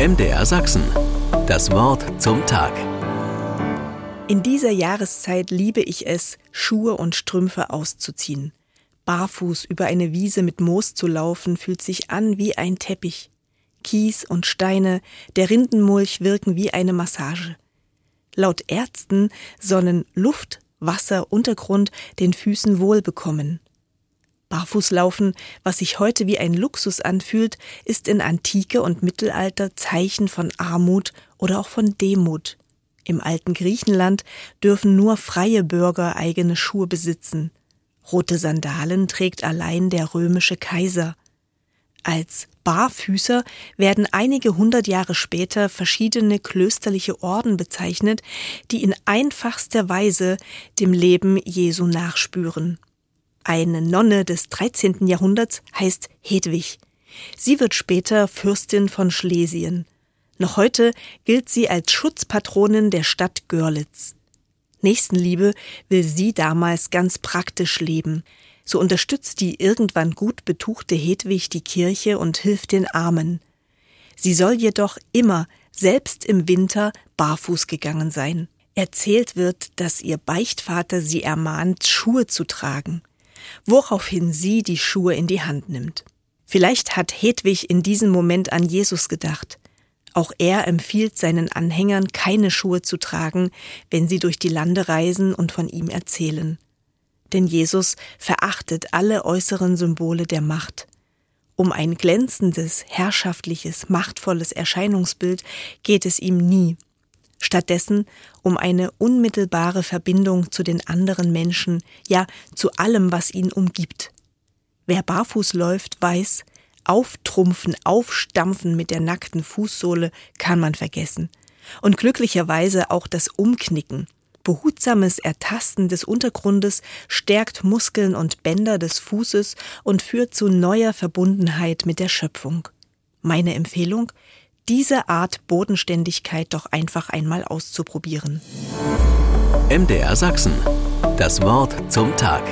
MDR Sachsen. Das Wort zum Tag. In dieser Jahreszeit liebe ich es, Schuhe und Strümpfe auszuziehen. Barfuß über eine Wiese mit Moos zu laufen, fühlt sich an wie ein Teppich. Kies und Steine, der Rindenmulch wirken wie eine Massage. Laut Ärzten sollen Luft, Wasser, Untergrund den Füßen wohlbekommen. Barfußlaufen, was sich heute wie ein Luxus anfühlt, ist in Antike und Mittelalter Zeichen von Armut oder auch von Demut. Im alten Griechenland dürfen nur freie Bürger eigene Schuhe besitzen. Rote Sandalen trägt allein der römische Kaiser. Als Barfüßer werden einige hundert Jahre später verschiedene klösterliche Orden bezeichnet, die in einfachster Weise dem Leben Jesu nachspüren. Eine Nonne des 13. Jahrhunderts heißt Hedwig. Sie wird später Fürstin von Schlesien. Noch heute gilt sie als Schutzpatronin der Stadt Görlitz. Nächstenliebe will sie damals ganz praktisch leben. So unterstützt die irgendwann gut betuchte Hedwig die Kirche und hilft den Armen. Sie soll jedoch immer, selbst im Winter, barfuß gegangen sein. Erzählt wird, dass ihr Beichtvater sie ermahnt, Schuhe zu tragen woraufhin sie die Schuhe in die Hand nimmt. Vielleicht hat Hedwig in diesem Moment an Jesus gedacht. Auch er empfiehlt seinen Anhängern, keine Schuhe zu tragen, wenn sie durch die Lande reisen und von ihm erzählen. Denn Jesus verachtet alle äußeren Symbole der Macht. Um ein glänzendes, herrschaftliches, machtvolles Erscheinungsbild geht es ihm nie stattdessen um eine unmittelbare Verbindung zu den anderen Menschen, ja zu allem, was ihn umgibt. Wer barfuß läuft, weiß, auftrumpfen, aufstampfen mit der nackten Fußsohle kann man vergessen. Und glücklicherweise auch das Umknicken. Behutsames Ertasten des Untergrundes stärkt Muskeln und Bänder des Fußes und führt zu neuer Verbundenheit mit der Schöpfung. Meine Empfehlung? Diese Art Bodenständigkeit doch einfach einmal auszuprobieren. MDR Sachsen. Das Wort zum Tag.